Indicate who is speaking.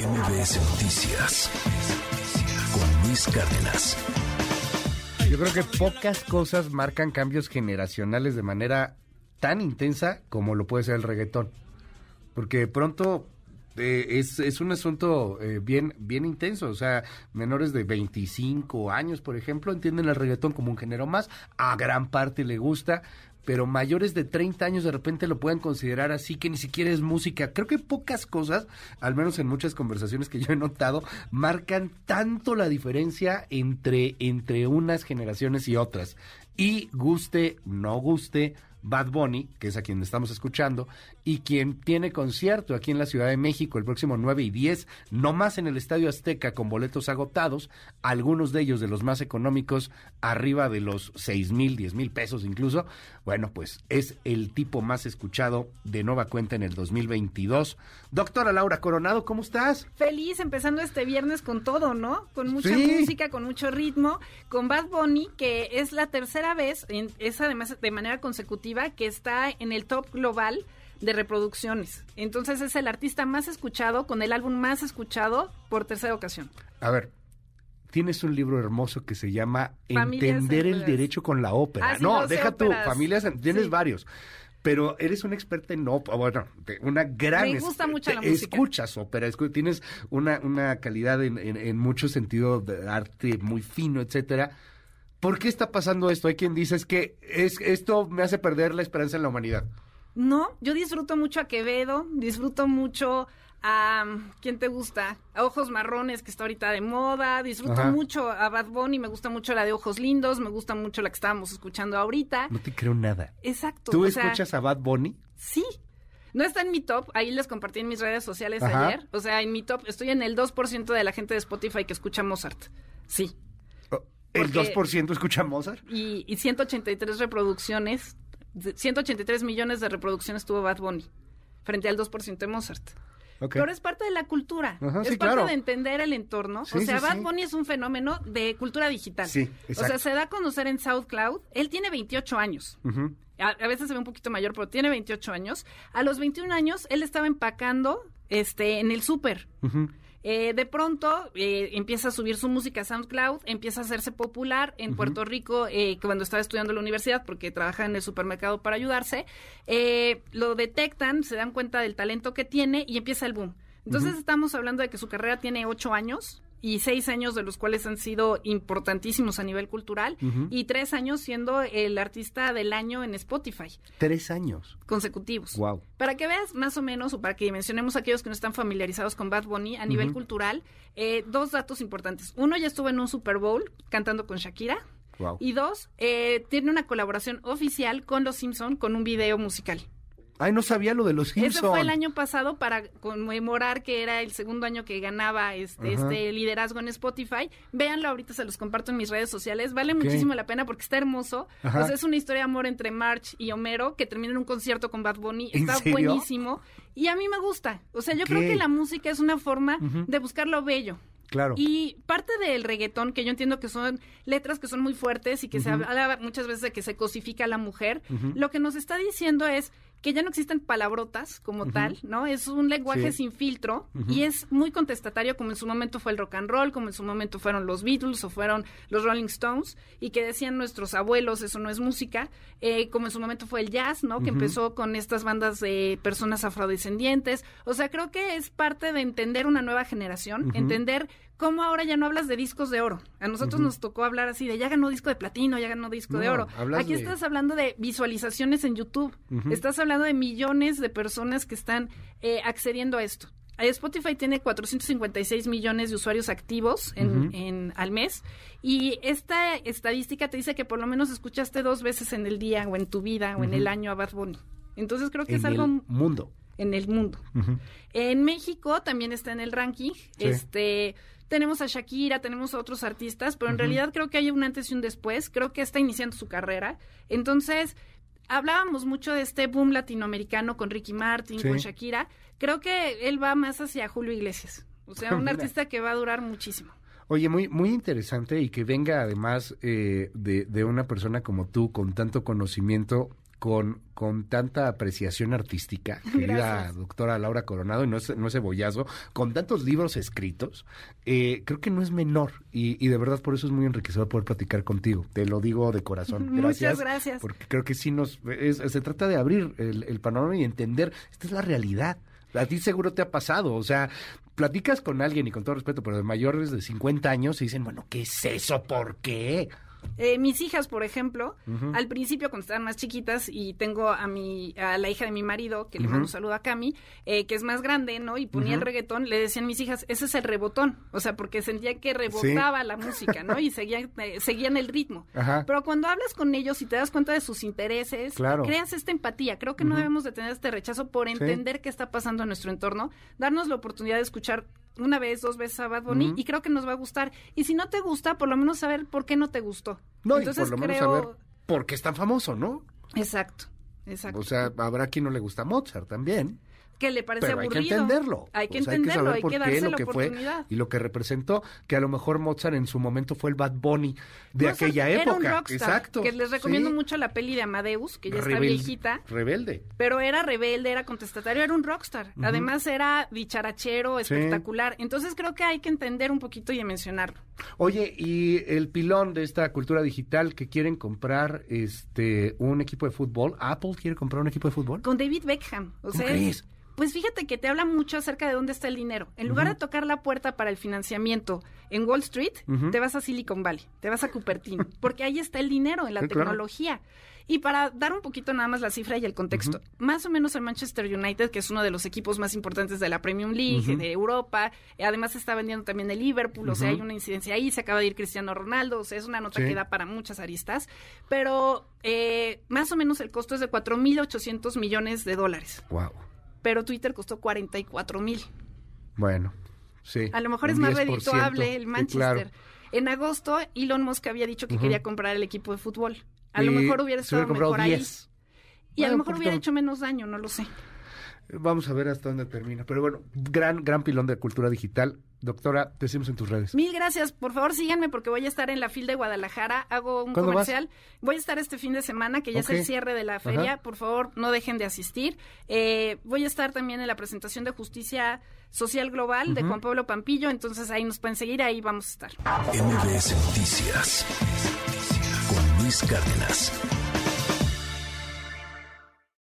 Speaker 1: MBS Noticias con Luis Cárdenas.
Speaker 2: Yo creo que pocas cosas marcan cambios generacionales de manera tan intensa como lo puede ser el reggaetón. Porque de pronto eh, es, un asunto eh, bien, bien intenso. O sea, menores de 25 años, por ejemplo, entienden el reggaetón como un género más. A gran parte le gusta pero mayores de 30 años de repente lo pueden considerar así, que ni siquiera es música. Creo que pocas cosas, al menos en muchas conversaciones que yo he notado, marcan tanto la diferencia entre, entre unas generaciones y otras. Y guste, no guste, Bad Bunny, que es a quien estamos escuchando, y quien tiene concierto aquí en la Ciudad de México el próximo 9 y 10, no más en el Estadio Azteca con boletos agotados, algunos de ellos de los más económicos, arriba de los 6 mil, 10 mil pesos incluso. Bueno, pues es el tipo más escuchado de nueva cuenta en el 2022. Doctora Laura Coronado, ¿cómo estás?
Speaker 3: Feliz, empezando este viernes con todo, ¿no? Con mucha música, con mucho ritmo, con Bad Bunny, que es la tercera vez, es además de manera consecutiva, que está en el top global de reproducciones. Entonces es el artista más escuchado, con el álbum más escuchado por tercera ocasión.
Speaker 2: A ver, tienes un libro hermoso que se llama Entender el derecho con la ópera.
Speaker 3: Ah,
Speaker 2: no, deja tu familias, tienes varios. Pero eres una experta en ópera, bueno, una gran...
Speaker 3: Me gusta mucho la música.
Speaker 2: Escuchas ópera, tienes una, una calidad en, en, en mucho sentido de arte muy fino, etcétera. ¿Por qué está pasando esto? Hay quien dice es que es, esto me hace perder la esperanza en la humanidad.
Speaker 3: No, yo disfruto mucho a Quevedo, disfruto mucho a ¿quién te gusta? A Ojos Marrones, que está ahorita de moda, disfruto mucho a Bad Bunny, me gusta mucho la de Ojos Lindos, me gusta mucho la que estábamos escuchando ahorita.
Speaker 2: No te creo nada.
Speaker 3: Exacto.
Speaker 2: ¿Tú escuchas a Bad Bunny?
Speaker 3: Sí. No está en mi top, ahí les compartí en mis redes sociales ayer. O sea, en mi top estoy en el 2% de la gente de Spotify que escucha Mozart. Sí.
Speaker 2: ¿El 2% escucha Mozart?
Speaker 3: Y, y 183 reproducciones 183 millones de reproducciones tuvo Bad Bunny frente al 2% de Mozart. Pero es parte de la cultura, es parte de entender el entorno. o sea, Bad Bunny es un fenómeno de cultura digital. o sea, se da a conocer en SoundCloud. Él tiene 28 años. a, veces se ve un poquito mayor, pero tiene 28 años. A los 21 años, él estaba empacando este, en el súper. Eh, de pronto eh, empieza a subir su música a SoundCloud, empieza a hacerse popular en Puerto Rico eh, cuando estaba estudiando en la universidad porque trabaja en el supermercado para ayudarse. lo detectan, se dan cuenta del talento que tiene y empieza el boom. Entonces estamos hablando de que su carrera tiene ocho años y seis años de los cuales han sido importantísimos a nivel cultural y tres años siendo el artista del año en Spotify.
Speaker 2: Tres años.
Speaker 3: Consecutivos.
Speaker 2: Wow.
Speaker 3: Para que veas más o menos, o para que mencionemos a aquellos que no están familiarizados con Bad Bunny a nivel cultural, eh, dos datos importantes. Uno, ya estuvo en un Super Bowl cantando con Shakira.
Speaker 2: Wow.
Speaker 3: Y dos, eh, tiene una colaboración oficial con Los Simpson con un video musical.
Speaker 2: Ay, no sabía lo de los Simpsons.
Speaker 3: Ese fue el año pasado para conmemorar que era el segundo año que ganaba este, este liderazgo en Spotify. Véanlo ahorita, se los comparto en mis redes sociales. Vale muchísimo la pena porque está hermoso. es una historia de amor entre March y Homero que termina en un concierto con Bad Bunny. Está buenísimo. Y a mí me gusta. O sea, yo creo que la música es una forma de buscar lo bello.
Speaker 2: Claro.
Speaker 3: Y parte del reggaetón, que yo entiendo que son letras que son muy fuertes y que se habla muchas veces de que se cosifica a la mujer, lo que nos está diciendo es que ya no existen palabrotas como tal, ¿no? Es un lenguaje sin filtro y es muy contestatario como en su momento fue el rock and roll, como en su momento fueron los Beatles o fueron los Rolling Stones y que decían nuestros abuelos, eso no es música, eh, como en su momento fue el jazz, ¿no? Que empezó con estas bandas de personas afrodescendientes. O sea, creo que es parte de entender una nueva generación, entender cómo ahora ya no hablas de discos de oro. A nosotros nos tocó hablar así de ya ganó disco de platino, ya ganó disco de oro. Aquí estás hablando de visualizaciones en YouTube. Estás hablando de millones de personas que están eh, accediendo a esto. Spotify tiene 456 millones de usuarios activos en, al mes y esta estadística te dice que por lo menos escuchaste dos veces en el día o en tu vida o en el año a Bad Bunny. Entonces creo que es algo...
Speaker 2: mundo.
Speaker 3: En el mundo. En México también está en el ranking. Este tenemos a Shakira, tenemos a otros artistas, pero en realidad creo que hay un antes y un después, creo que está iniciando su carrera. Entonces, hablábamos mucho de este boom latinoamericano con Ricky Martin, con Shakira, creo que él va más hacia Julio Iglesias, o sea, un artista que va a durar muchísimo.
Speaker 2: Oye, muy, muy interesante y que venga además eh, de, de una persona como tú con tanto conocimiento con, con tanta apreciación artística, querida doctora Laura Coronado, y no es, no es cebollazo, con tantos libros escritos, eh, creo que no es menor. Y, y de verdad por eso es muy enriquecedor poder platicar contigo. Te lo digo de corazón.
Speaker 3: Muchas
Speaker 2: Gracias.
Speaker 3: gracias.
Speaker 2: Porque creo que sí nos... es- se trata de abrir el, el panorama y entender, esta es la realidad. A ti seguro te ha pasado, o sea, platicas con alguien y con todo respeto, pero de mayores de 50 años y dicen, bueno, ¿qué es eso? ¿Por qué?
Speaker 3: Eh, mis hijas, por ejemplo, al principio cuando estaban más chiquitas y tengo a mi a la hija de mi marido, que le mando un saludo a Cami, eh, que es más grande, ¿no? Y ponía el reggaetón, le decían mis hijas, ese es el rebotón, o sea, porque sentía que rebotaba la música, ¿no? Y seguían, eh, seguían el ritmo.
Speaker 2: Ajá.
Speaker 3: Pero cuando hablas con ellos y te das cuenta de sus intereses,
Speaker 2: Claro.
Speaker 3: creas esta empatía. Creo que no debemos de tener este rechazo por entender qué está pasando en nuestro entorno, darnos la oportunidad de escuchar una vez, dos veces a Bad Bunny y creo que nos va a gustar. Y si no te gusta, por lo menos saber por qué no te gustó.
Speaker 2: No,
Speaker 3: Entonces
Speaker 2: y por lo menos saber por qué es tan famoso, ¿no?
Speaker 3: Exacto, exacto.
Speaker 2: O sea, habrá quien no le gusta Mozart también.
Speaker 3: Que le parece
Speaker 2: Pero hay que entenderlo.
Speaker 3: Hay que
Speaker 2: saber
Speaker 3: hay
Speaker 2: por
Speaker 3: que
Speaker 2: qué,
Speaker 3: darse
Speaker 2: lo
Speaker 3: la
Speaker 2: que fue
Speaker 3: oportunidad.
Speaker 2: y lo que representó, que a lo mejor Mozart en su momento fue el Bad Bunny de
Speaker 3: Mozart
Speaker 2: aquella
Speaker 3: Era
Speaker 2: época.
Speaker 3: un rockstar,
Speaker 2: Exacto.
Speaker 3: Que les recomiendo
Speaker 2: sí.
Speaker 3: mucho la peli de Amadeus, que ya está viejita.
Speaker 2: Rebelde.
Speaker 3: Pero era rebelde, era contestatario, era un rockstar. Además era dicharachero, espectacular. Entonces creo que hay que entender un poquito y mencionarlo.
Speaker 2: Oye, y el pilón de esta cultura digital que quieren comprar este un equipo de fútbol, Apple quiere comprar un equipo de fútbol.
Speaker 3: Con David Beckham. O
Speaker 2: ¿Cómo
Speaker 3: sea,
Speaker 2: crees?
Speaker 3: Pues fíjate que te habla mucho acerca de dónde está el dinero. En lugar de tocar la puerta para el financiamiento en Wall Street, te vas a Silicon Valley, te vas a Cupertino, porque ahí está el dinero en la
Speaker 2: Sí, claro.
Speaker 3: tecnología. Y para dar un poquito nada más la cifra y el contexto, más o menos el Manchester United, que es uno de los equipos más importantes de la Premium League, de Europa, eh, además se está vendiendo también el Liverpool, o sea, hay una incidencia ahí, se acaba de ir Cristiano Ronaldo, o sea, es una nota
Speaker 2: Sí.
Speaker 3: que da para muchas aristas, pero eh, más o menos el costo es de 4.800 millones de dólares
Speaker 2: Wow.
Speaker 3: Pero Twitter costó 44 mil.
Speaker 2: Bueno, sí.
Speaker 3: A lo mejor es más
Speaker 2: 10%.
Speaker 3: redituable el
Speaker 2: Sí,
Speaker 3: Manchester.
Speaker 2: claro.
Speaker 3: En agosto, Elon Musk había dicho que quería comprar el equipo de fútbol. A lo mejor hubiera estado mejor ahí.
Speaker 2: 10.
Speaker 3: Y a lo mejor hubiera hecho menos daño, no lo sé.
Speaker 2: Vamos a ver hasta dónde termina. Pero bueno, gran, gran pilón de cultura digital. Doctora, te decimos en tus redes.
Speaker 3: Mil gracias. Por favor, síganme porque voy a estar en la FIL de Guadalajara. Hago un comercial. Voy a estar este fin de semana, que ya es el cierre de la feria.
Speaker 2: Ajá.
Speaker 3: Por favor, no dejen de asistir. Eh, voy a estar también en la presentación de Justicia Social Global de Juan Pablo Pampillo. Entonces ahí nos pueden seguir. Ahí vamos a estar.
Speaker 1: MBS Noticias con Luis Cárdenas.